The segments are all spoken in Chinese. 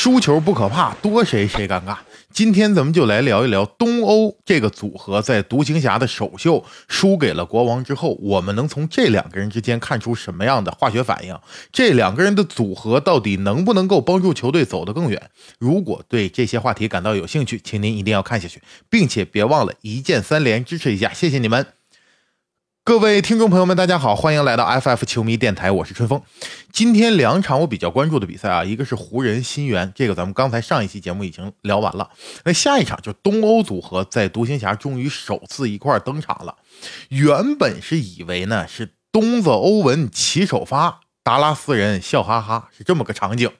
输球不可怕，多谁谁尴尬。今天咱们就来聊一聊东欧这个组合在独行侠的首秀输给了国王之后，我们能从这两个人之间看出什么样的化学反应？这两个人的组合到底能不能够帮助球队走得更远？如果对这些话题感到有兴趣，请您一定要看下去，并且别忘了一键三连支持一下，谢谢你们。各位听众朋友们，大家好，欢迎来到 FF 球迷电台，我是春风。今天两场我比较关注的比赛啊，一个是湖人新援，这个咱们刚才上一期节目已经聊完了。那下一场就东欧组合在独行侠终于首次一块登场了。原本是以为呢是东子欧文起首发，达拉斯人笑哈哈，是这么个场景。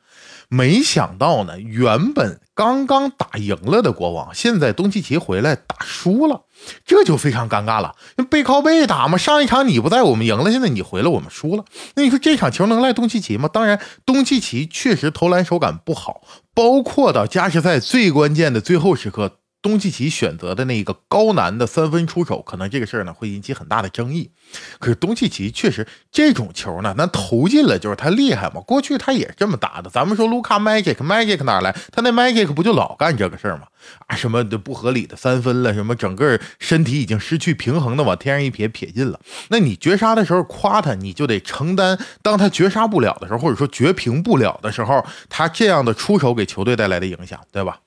没想到呢，原本刚刚打赢了的国王，现在东契奇回来打输了，这就非常尴尬了。背靠背打嘛，上一场你不在，我们赢了，现在你回来，我们输了。那你说这场球能赖东契奇吗？当然，东契奇确实投篮手感不好，包括到加时赛最关键的最后时刻。东契奇选择的那个高难的三分出手，可能这个事儿呢会引起很大的争议。可是东契奇确实这种球呢，那投进了就是他厉害嘛。过去他也这么打的。咱们说卢卡 Magic，Magic 哪来？他那 Magic 不就老干这个事儿吗？啊，什么的不合理的三分了，什么整个身体已经失去平衡的往天上一撇撇进了。那你绝杀的时候夸他，你就得承担当他绝杀不了的时候，或者说绝平不了的时候，他这样的出手给球队带来的影响，对吧？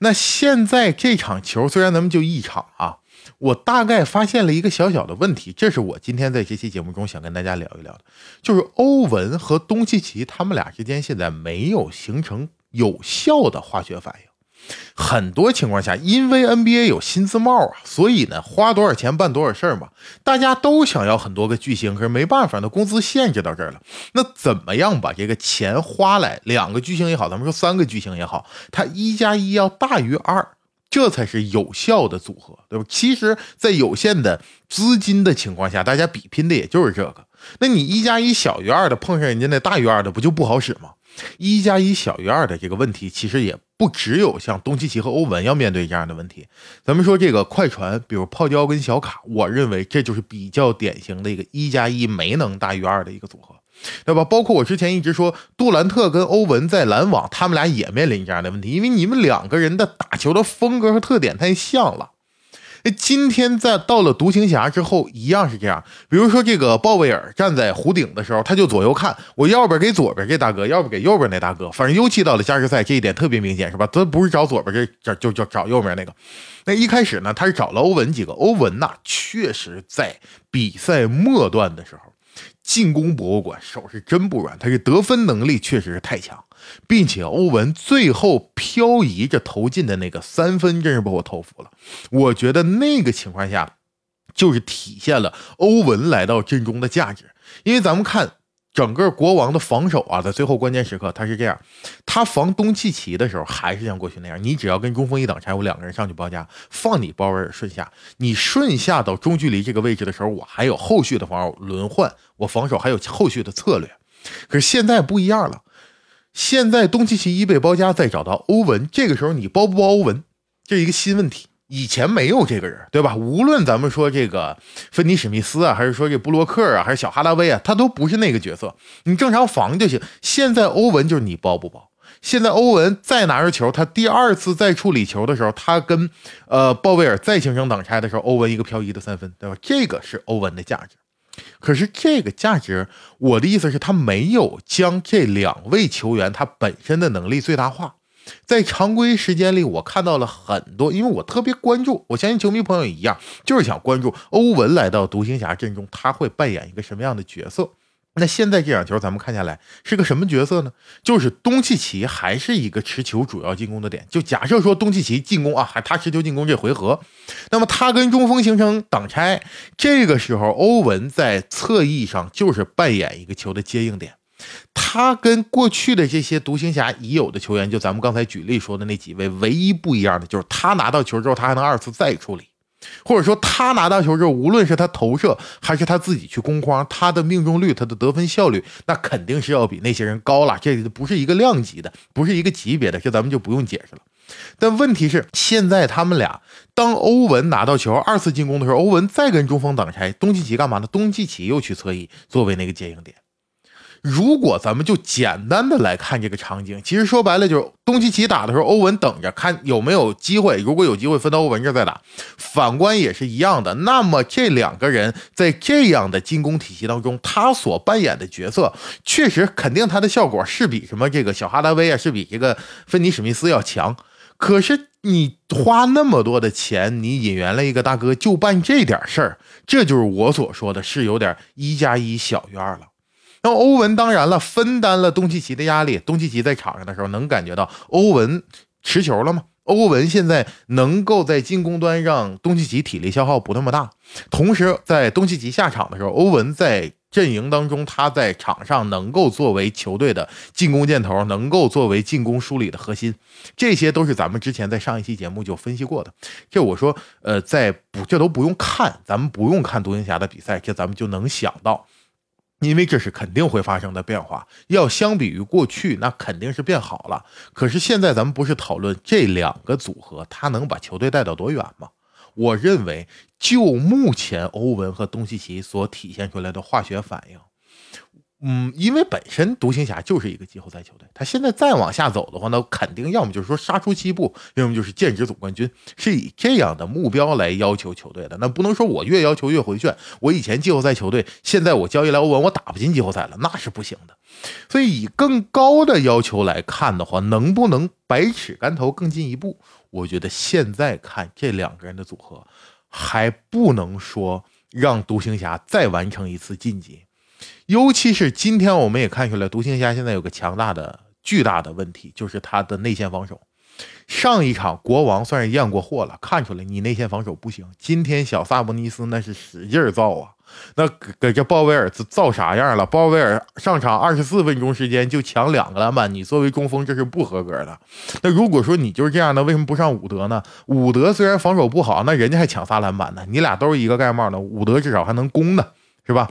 那现在这场球虽然咱们就一场啊，我大概发现了一个小小的问题，这是我今天在这期节目中想跟大家聊一聊的，就是欧文和东契奇他们俩之间现在没有形成有效的化学反应。很多情况下，因为 NBA 有薪资帽啊，所以呢，花多少钱办多少事儿嘛。大家都想要很多个巨星，可是没办法，那工资限制到这儿了。那怎么样把这个钱花来？两个巨星也好，咱们说三个巨星也好，它一加一要大于二，这才是有效的组合，对吧？其实，在有限的资金的情况下，大家比拼的也就是这个。那你一加一小于二的，碰上人家那大于二的，不就不好使吗？一加一小于二的这个问题，其实也。不只有像东契奇和欧文要面对这样的问题，咱们说这个快船，比如泡椒跟小卡，我认为这就是比较典型的一个一加一没能大于二的一个组合，对吧？包括我之前一直说杜兰特跟欧文在篮网，他们俩也面临这样的问题，因为你们两个人的打球的风格和特点太像了。那今天在到了独行侠之后，一样是这样。比如说这个鲍威尔站在弧顶的时候，他就左右看，我要不给左边这大哥，要不给右边那大哥。反正尤其到了加时赛，这一点特别明显，是吧？他不是找左边这，这就就找右边那个。那一开始呢，他是找了欧文几个。欧文呐，确实在比赛末段的时候。进攻博物馆手是真不软，他这得分能力确实是太强，并且欧文最后漂移着投进的那个三分，真是把我投服了。我觉得那个情况下，就是体现了欧文来到阵中的价值，因为咱们看。整个国王的防守啊，在最后关键时刻，他是这样：他防东契奇的时候，还是像过去那样，你只要跟中锋一挡拆，我两个人上去包夹，放你鲍威尔顺下。你顺下到中距离这个位置的时候，我还有后续的防守轮换，我防守还有后续的策略。可是现在不一样了，现在东契奇一被包夹，再找到欧文，这个时候你包不包欧文，这是一个新问题。以前没有这个人，对吧？无论咱们说这个芬尼史密斯啊，还是说这布洛克啊，还是小哈拉威啊，他都不是那个角色。你正常防就行。现在欧文就是你包不包？现在欧文再拿着球，他第二次再处理球的时候，他跟呃鲍威尔再形成挡拆的时候，欧文一个漂移的三分，对吧？这个是欧文的价值。可是这个价值，我的意思是，他没有将这两位球员他本身的能力最大化。在常规时间里，我看到了很多，因为我特别关注，我相信球迷朋友一样，就是想关注欧文来到独行侠阵中，他会扮演一个什么样的角色。那现在这场球咱们看下来是个什么角色呢？就是东契奇还是一个持球主要进攻的点。就假设说东契奇进攻啊，还他持球进攻这回合，那么他跟中锋形成挡拆，这个时候欧文在侧翼上就是扮演一个球的接应点。他跟过去的这些独行侠已有的球员，就咱们刚才举例说的那几位，唯一不一样的就是他拿到球之后，他还能二次再处理，或者说他拿到球之后，无论是他投射还是他自己去攻框，他的命中率、他的得分效率，那肯定是要比那些人高了。这不是一个量级的，不是一个级别的，这咱们就不用解释了。但问题是，现在他们俩当欧文拿到球二次进攻的时候，欧文再跟中锋挡拆，东契奇干嘛呢？东契奇又去侧翼作为那个接应点。如果咱们就简单的来看这个场景，其实说白了就是东契奇打的时候，欧文等着看有没有机会，如果有机会分到欧文这再打。反观也是一样的。那么这两个人在这样的进攻体系当中，他所扮演的角色，确实肯定他的效果是比什么这个小哈达威啊，是比这个芬尼史密斯要强。可是你花那么多的钱，你引援了一个大哥，就办这点事儿，这就是我所说的是有点一加一小于二了。那欧文当然了，分担了东契奇的压力。东契奇在场上的时候，能感觉到欧文持球了吗？欧文现在能够在进攻端让东契奇体力消耗不那么大。同时，在东契奇下场的时候，欧文在阵营当中，他在场上能够作为球队的进攻箭头，能够作为进攻梳理的核心。这些都是咱们之前在上一期节目就分析过的。这我说，呃，在不，这都不用看，咱们不用看独行侠的比赛，这咱们就能想到。因为这是肯定会发生的变化，要相比于过去，那肯定是变好了。可是现在咱们不是讨论这两个组合，他能把球队带到多远吗？我认为，就目前欧文和东契奇所体现出来的化学反应。嗯，因为本身独行侠就是一个季后赛球队，他现在再往下走的话，那肯定要么就是说杀出七步，要么就是剑指总冠军，是以这样的目标来要求球队的。那不能说我越要求越回旋，我以前季后赛球队，现在我交易来欧文，我打不进季后赛了，那是不行的。所以以更高的要求来看的话，能不能百尺竿头更进一步？我觉得现在看这两个人的组合，还不能说让独行侠再完成一次晋级。尤其是今天，我们也看出来，独行侠现在有个强大的、巨大的问题，就是他的内线防守。上一场国王算是验过货了，看出来你内线防守不行。今天小萨博尼斯那是使劲造啊，那给这鲍威尔造啥样了？鲍威尔上场二十四分钟时间就抢两个篮板，你作为中锋这是不合格的。那如果说你就是这样的，为什么不上伍德呢？伍德虽然防守不好，那人家还抢仨篮板呢，你俩都是一个盖帽的，伍德至少还能攻呢，是吧？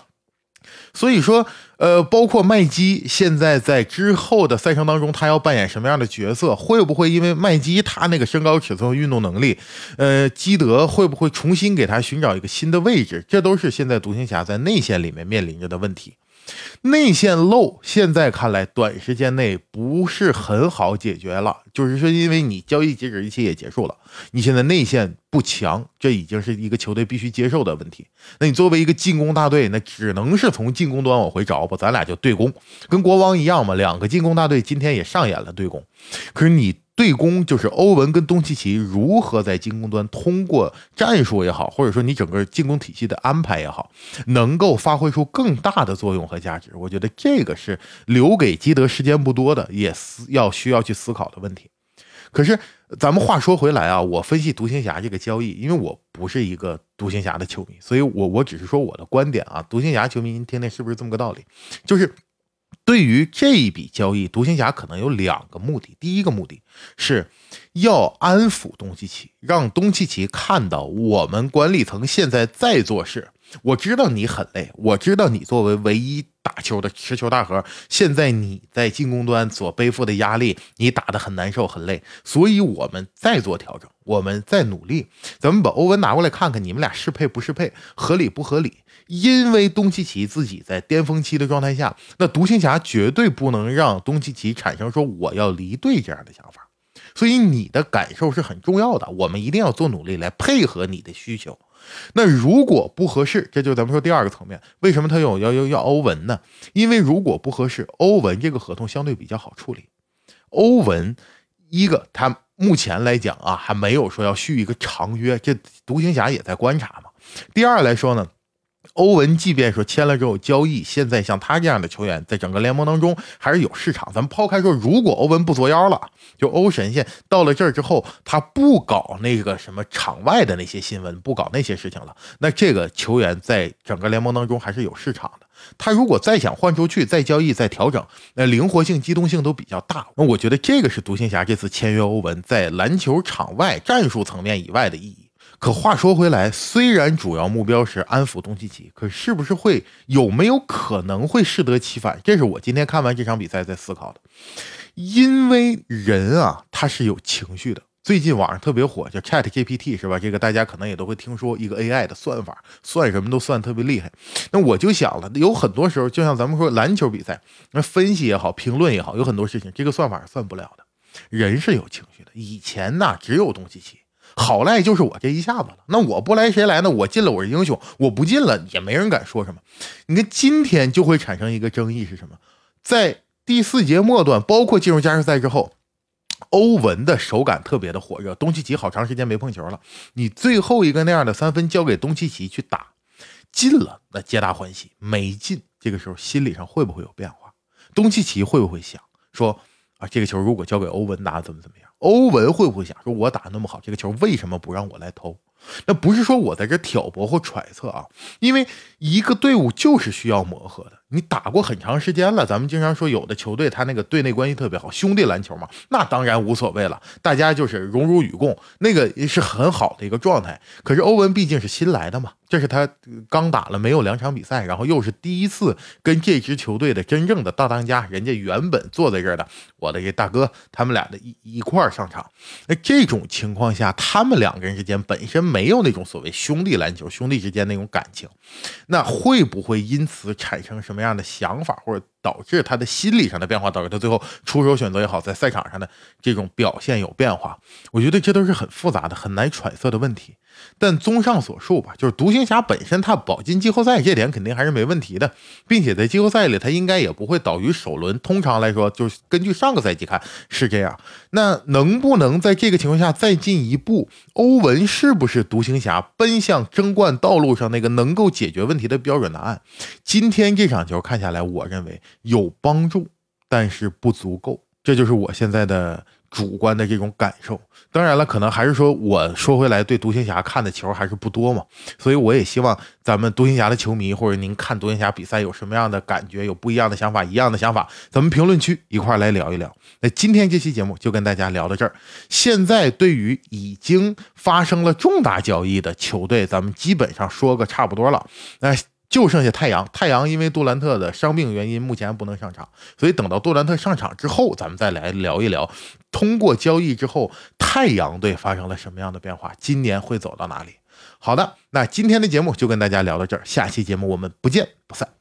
所以说，呃，包括麦基现在在之后的赛程当中，他要扮演什么样的角色？会不会因为麦基他那个身高、尺寸、运动能力，呃，基德会不会重新给他寻找一个新的位置？这都是现在独行侠在内线里面面临着的问题。内线漏，现在看来短时间内不是很好解决了。就是说，因为你交易截止日期也结束了，你现在内线不强，这已经是一个球队必须接受的问题。那你作为一个进攻大队，那只能是从进攻端往回找吧。咱俩就对攻，跟国王一样嘛。两个进攻大队今天也上演了对攻，可是你。对攻就是欧文跟东契奇如何在进攻端通过战术也好，或者说你整个进攻体系的安排也好，能够发挥出更大的作用和价值。我觉得这个是留给基德时间不多的，也思要需要去思考的问题。可是咱们话说回来啊，我分析独行侠这个交易，因为我不是一个独行侠的球迷，所以我我只是说我的观点啊。独行侠球迷，您听听是不是这么个道理？就是。对于这一笔交易，独行侠可能有两个目的。第一个目的是要安抚东契奇，让东契奇看到我们管理层现在在做事。我知道你很累，我知道你作为唯一打球的持球大核，现在你在进攻端所背负的压力，你打得很难受、很累。所以我们再做调整，我们再努力。咱们把欧文拿过来看看，你们俩适配不适配，合理不合理？因为东契奇自己在巅峰期的状态下，那独行侠绝对不能让东契奇产生说我要离队这样的想法，所以你的感受是很重要的，我们一定要做努力来配合你的需求。那如果不合适，这就咱们说第二个层面，为什么他有要要要欧文呢？因为如果不合适，欧文这个合同相对比较好处理。欧文一个他目前来讲啊，还没有说要续一个长约，这独行侠也在观察嘛。第二来说呢。欧文即便说签了之后交易，现在像他这样的球员，在整个联盟当中还是有市场。咱们抛开说，如果欧文不作妖了，就欧神仙到了这儿之后，他不搞那个什么场外的那些新闻，不搞那些事情了，那这个球员在整个联盟当中还是有市场的。他如果再想换出去，再交易、再调整，那灵活性、机动性都比较大。那我觉得这个是独行侠这次签约欧文在篮球场外战术层面以外的意义。可话说回来，虽然主要目标是安抚东契奇，可是不是会有没有可能会适得其反？这是我今天看完这场比赛在思考的。因为人啊，他是有情绪的。最近网上特别火，叫 Chat GPT 是吧？这个大家可能也都会听说，一个 AI 的算法，算什么都算特别厉害。那我就想了，有很多时候，就像咱们说篮球比赛，那分析也好，评论也好，有很多事情，这个算法是算不了的。人是有情绪的，以前呢只有东契奇，好赖就是我这一下子了。那我不来谁来呢？我进了我是英雄，我不进了也没人敢说什么。你看今天就会产生一个争议是什么？在第四节末段，包括进入加时赛之后，欧文的手感特别的火热，东契奇好长时间没碰球了。你最后一个那样的三分交给东契奇去打，进了那皆大欢喜，没进这个时候心理上会不会有变化？东契奇会不会想说？啊，这个球如果交给欧文打，怎么怎么样？欧文会不会想说，我打那么好，这个球为什么不让我来投？那不是说我在这挑拨或揣测啊，因为一个队伍就是需要磨合的。你打过很长时间了，咱们经常说有的球队他那个队内关系特别好，兄弟篮球嘛，那当然无所谓了，大家就是荣辱与共，那个是很好的一个状态。可是欧文毕竟是新来的嘛，这是他刚打了没有两场比赛，然后又是第一次跟这支球队的真正的大当家，人家原本坐在这儿的我的这大哥，他们俩的一一块上场。那这种情况下，他们两个人之间本身没有那种所谓兄弟篮球，兄弟之间那种感情，那会不会因此产生什么？样的想法，或者导致他的心理上的变化，导致他最后出手选择也好，在赛场上的这种表现有变化，我觉得这都是很复杂的、很难揣测的问题。但综上所述吧，就是独行侠本身他保进季后赛这点肯定还是没问题的，并且在季后赛里他应该也不会倒于首轮。通常来说，就是根据上个赛季看是这样。那能不能在这个情况下再进一步？欧文是不是独行侠奔向争冠道路上那个能够解决问题的标准答案？今天这场球看下来，我认为有帮助，但是不足够。这就是我现在的。主观的这种感受，当然了，可能还是说，我说回来，对独行侠看的球还是不多嘛，所以我也希望咱们独行侠的球迷或者您看独行侠比赛有什么样的感觉，有不一样的想法，一样的想法，咱们评论区一块儿来聊一聊。那今天这期节目就跟大家聊到这儿。现在对于已经发生了重大交易的球队，咱们基本上说个差不多了。那。就剩下太阳，太阳因为杜兰特的伤病原因，目前不能上场，所以等到杜兰特上场之后，咱们再来聊一聊，通过交易之后，太阳队发生了什么样的变化，今年会走到哪里？好的，那今天的节目就跟大家聊到这儿，下期节目我们不见不散。